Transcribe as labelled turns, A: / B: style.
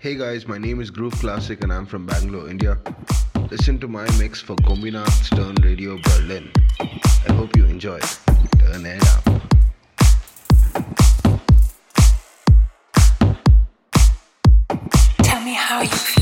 A: Hey guys, my name is Groove Classic and I'm from Bangalore, India. Listen to my mix for Kombinat Stern Radio Berlin. I hope you enjoy. Turn it up.
B: Tell me how you feel.